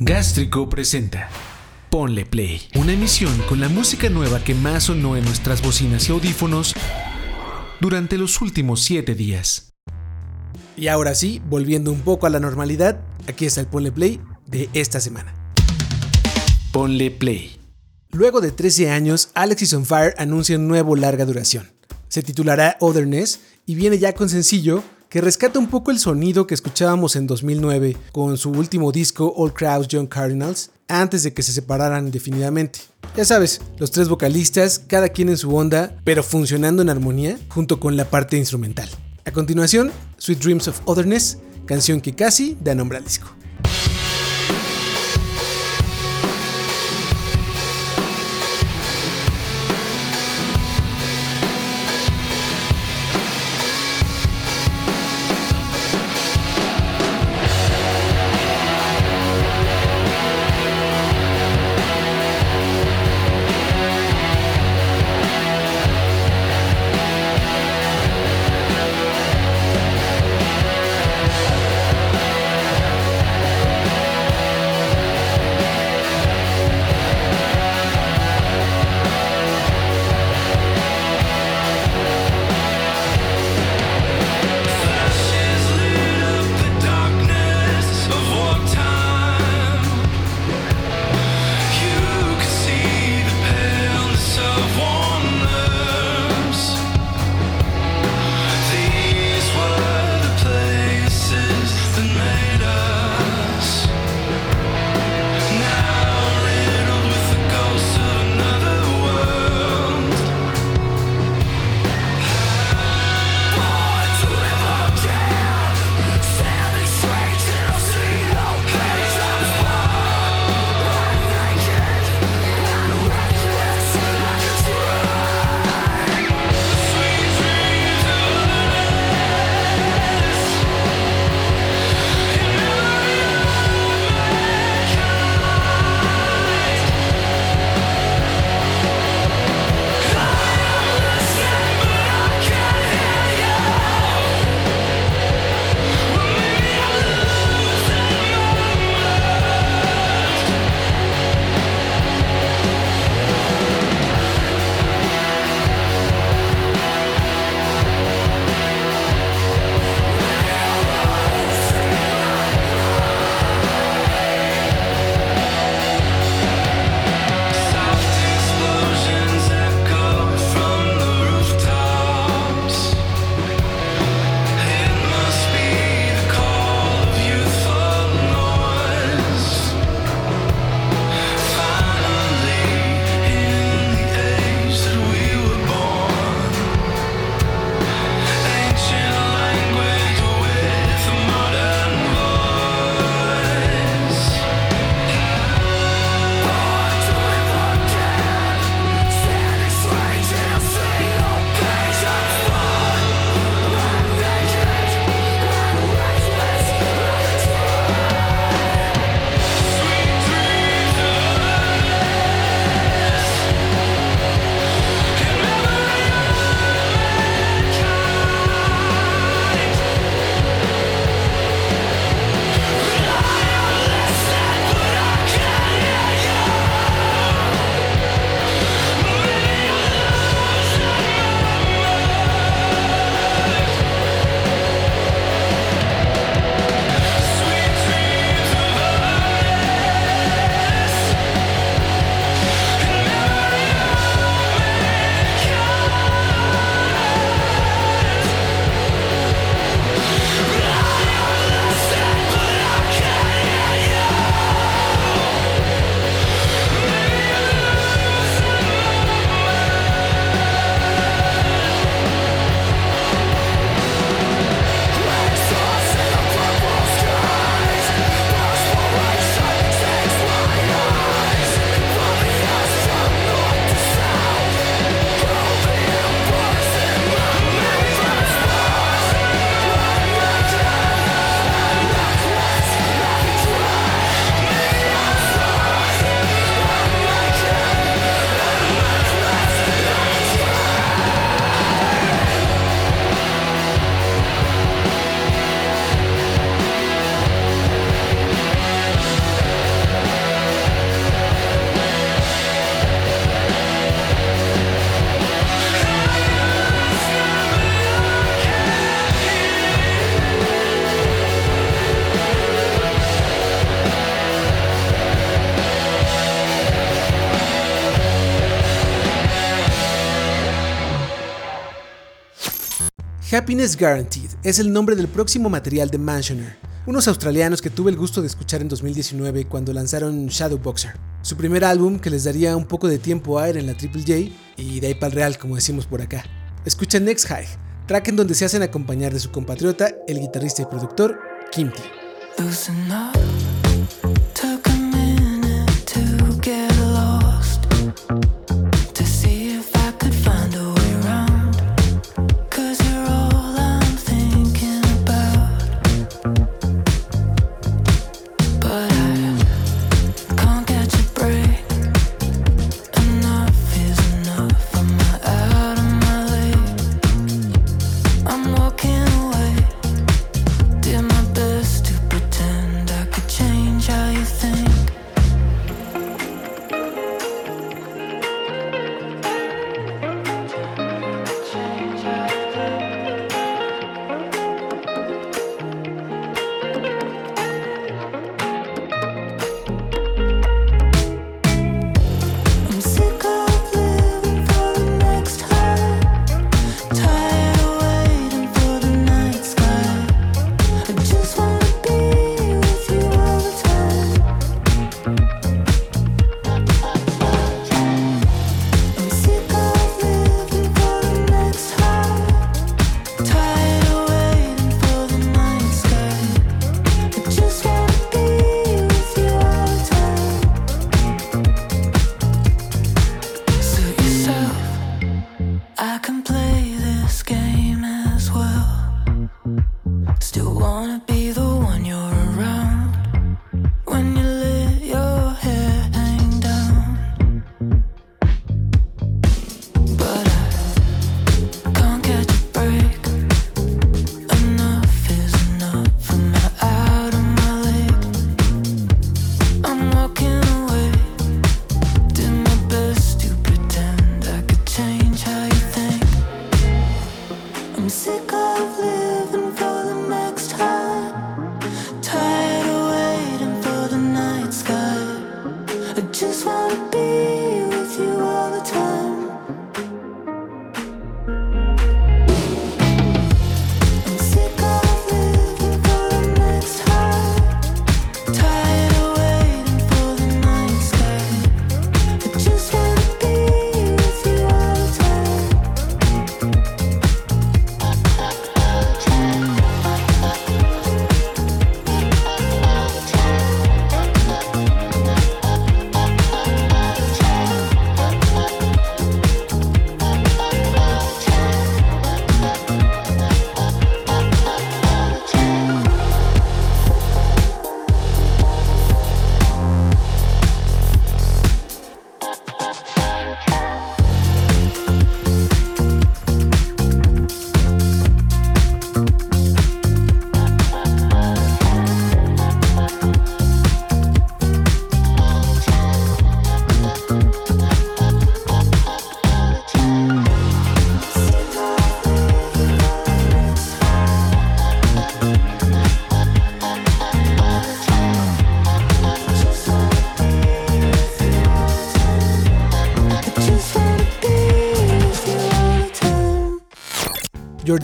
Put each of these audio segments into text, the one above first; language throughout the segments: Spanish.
Gástrico presenta Ponle Play, una emisión con la música nueva que más sonó en nuestras bocinas y audífonos durante los últimos 7 días. Y ahora sí, volviendo un poco a la normalidad, aquí está el Ponle Play de esta semana. Ponle Play. Luego de 13 años, Alex is on Fire anuncia un nuevo larga duración. Se titulará Otherness y viene ya con sencillo que rescata un poco el sonido que escuchábamos en 2009 con su último disco All Crowds Young Cardinals, antes de que se separaran indefinidamente. Ya sabes, los tres vocalistas, cada quien en su onda, pero funcionando en armonía junto con la parte instrumental. A continuación, Sweet Dreams of Otherness, canción que casi da nombre al disco. Happiness Guaranteed es el nombre del próximo material de Mansioner, unos australianos que tuve el gusto de escuchar en 2019 cuando lanzaron Shadowboxer, su primer álbum que les daría un poco de tiempo a aire en la Triple J y de ahí para el real como decimos por acá. Escucha Next High, track en donde se hacen acompañar de su compatriota, el guitarrista y productor Kimty.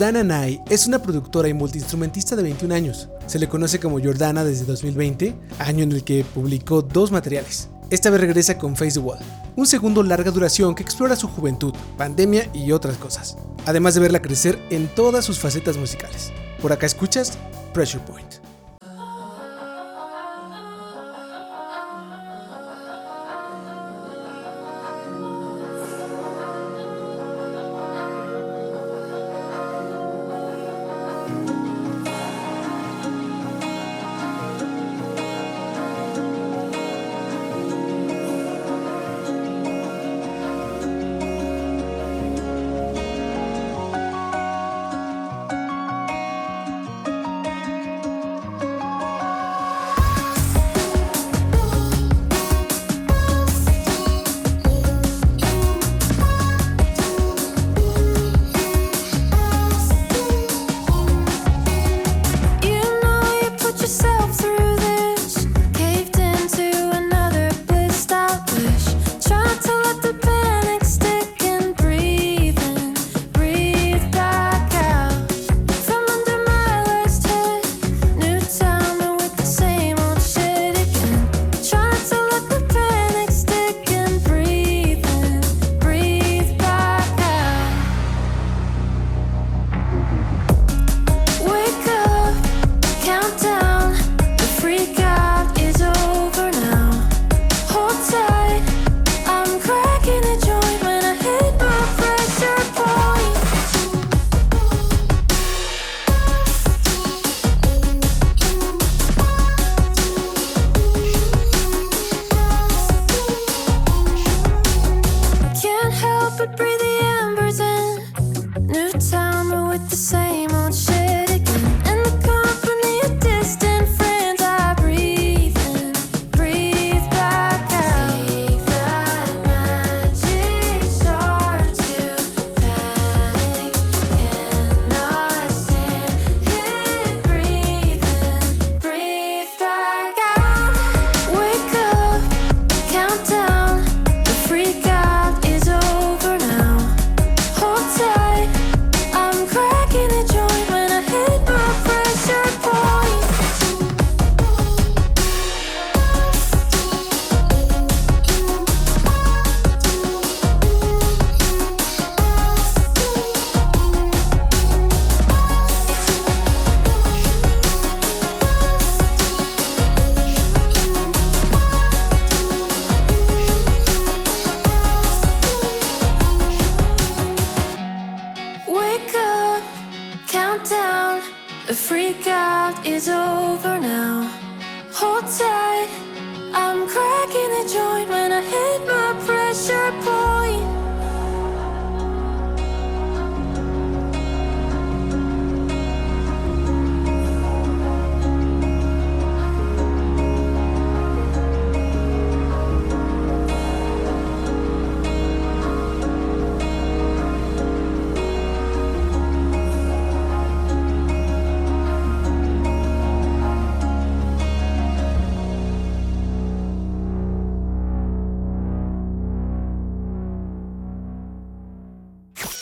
Jordana Nye es una productora y multiinstrumentista de 21 años. Se le conoce como Jordana desde 2020, año en el que publicó dos materiales. Esta vez regresa con Face the Wall, un segundo larga duración que explora su juventud, pandemia y otras cosas, además de verla crecer en todas sus facetas musicales. Por acá escuchas Pressure Point.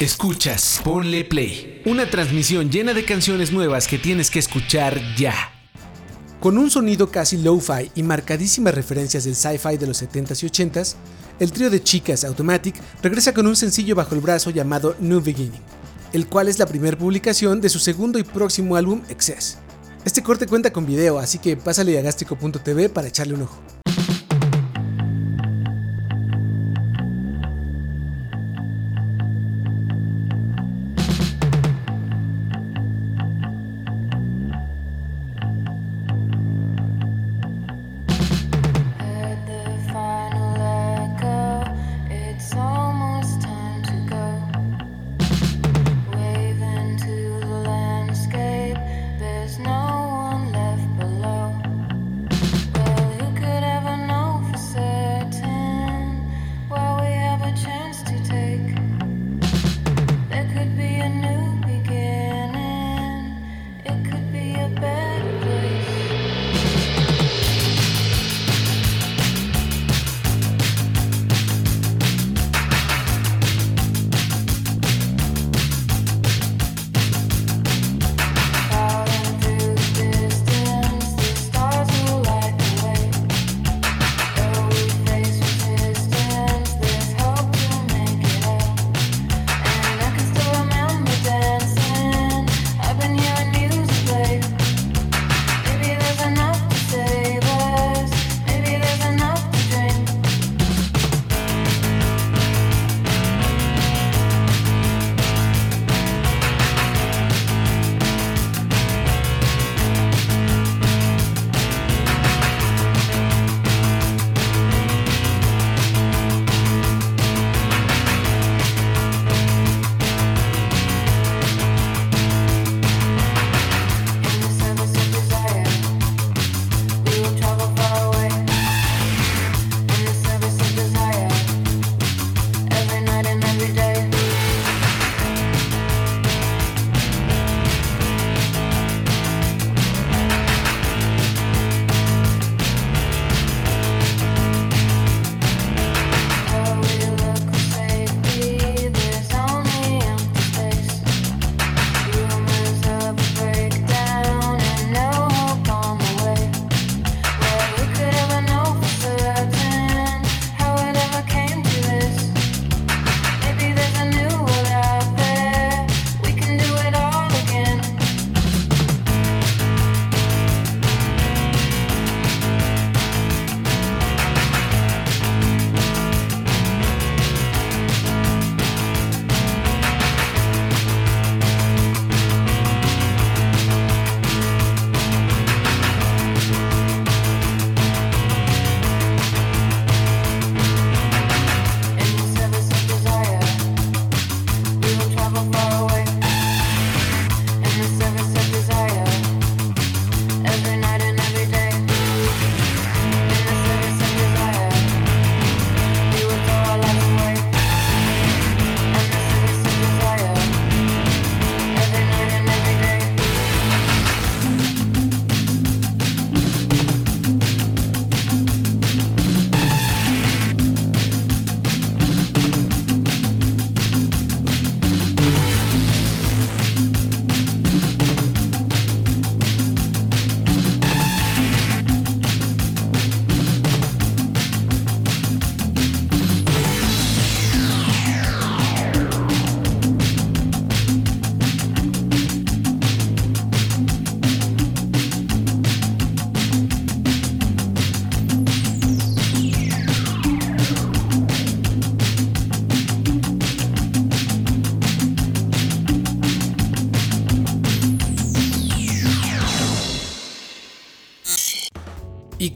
Escuchas, ponle play. Una transmisión llena de canciones nuevas que tienes que escuchar ya. Con un sonido casi lo-fi y marcadísimas referencias del sci-fi de los 70s y 80s, el trío de chicas Automatic regresa con un sencillo bajo el brazo llamado New Beginning, el cual es la primera publicación de su segundo y próximo álbum Excess. Este corte cuenta con video, así que pásale a gastrico.tv para echarle un ojo.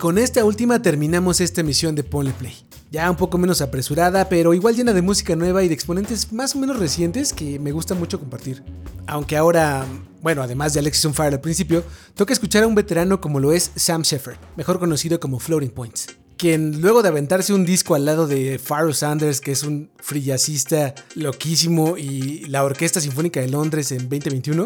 Con esta última terminamos esta emisión de Ponle Play. Ya un poco menos apresurada, pero igual llena de música nueva y de exponentes más o menos recientes que me gusta mucho compartir. Aunque ahora, bueno, además de Alexis on Fire al principio, toca escuchar a un veterano como lo es Sam Shepard, mejor conocido como Floating Points quien luego de aventarse un disco al lado de Pharoah Sanders, que es un frillacista loquísimo, y la Orquesta Sinfónica de Londres en 2021,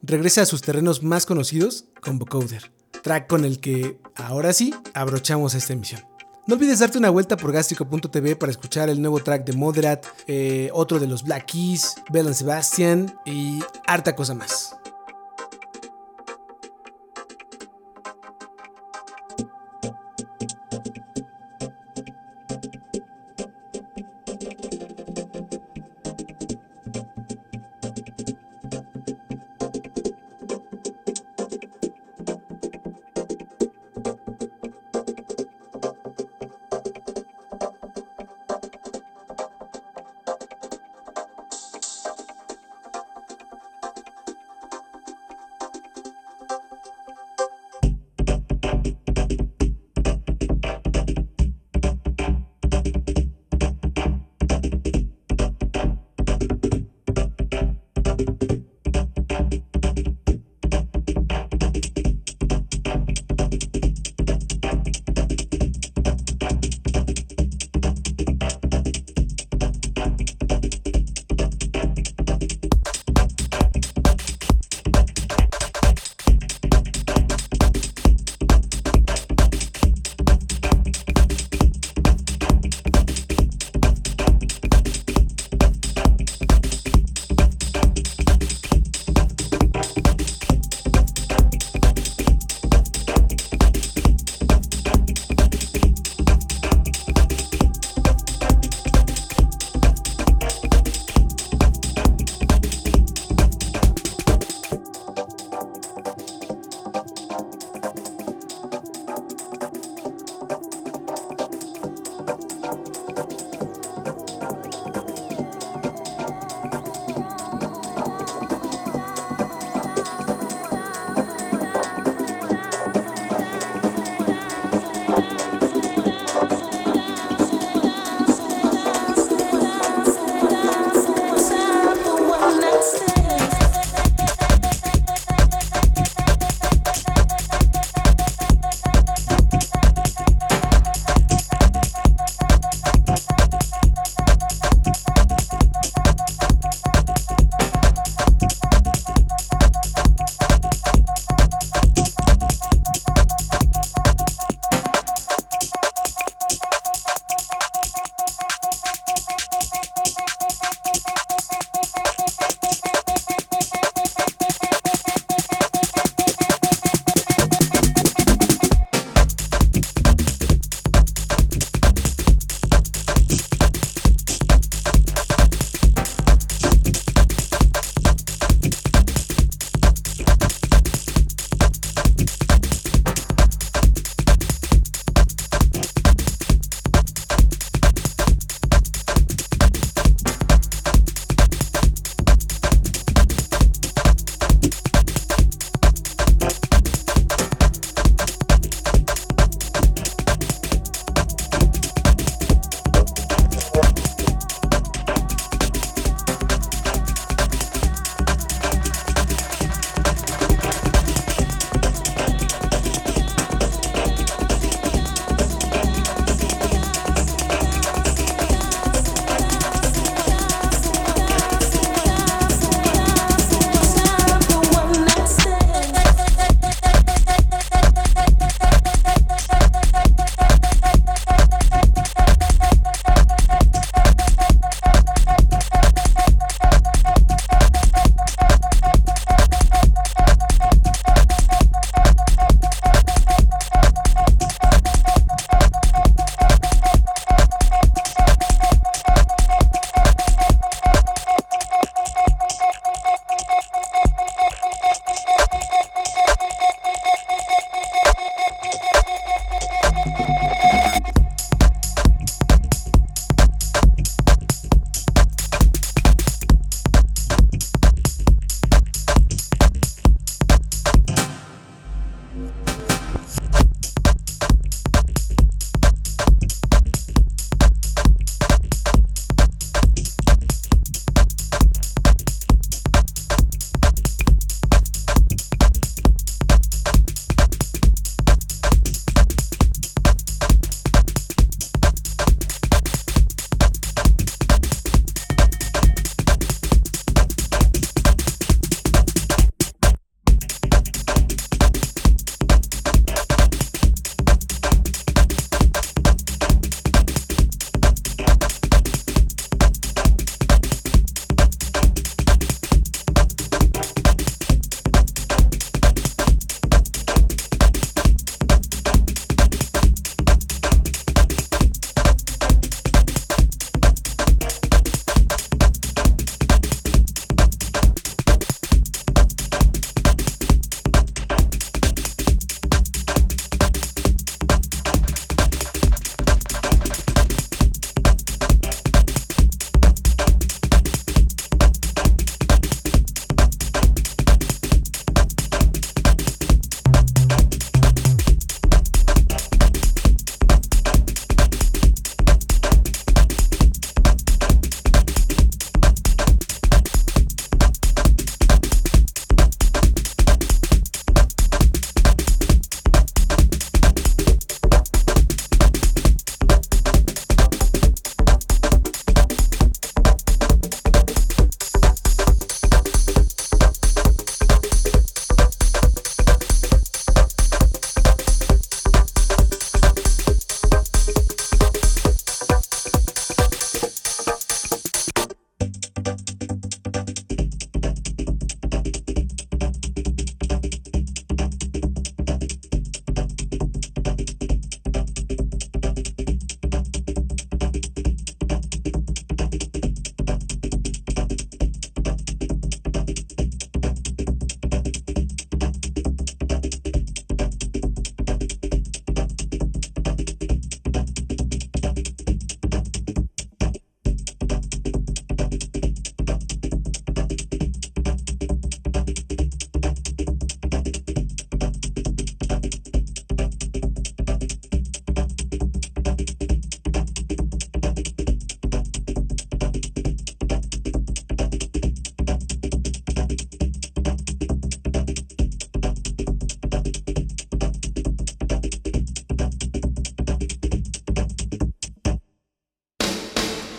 regresa a sus terrenos más conocidos con Vocoder track con el que ahora sí abrochamos esta emisión. No olvides darte una vuelta por gástrico.tv para escuchar el nuevo track de Moderat, eh, otro de los Black Keys, Bell Sebastian y harta cosa más.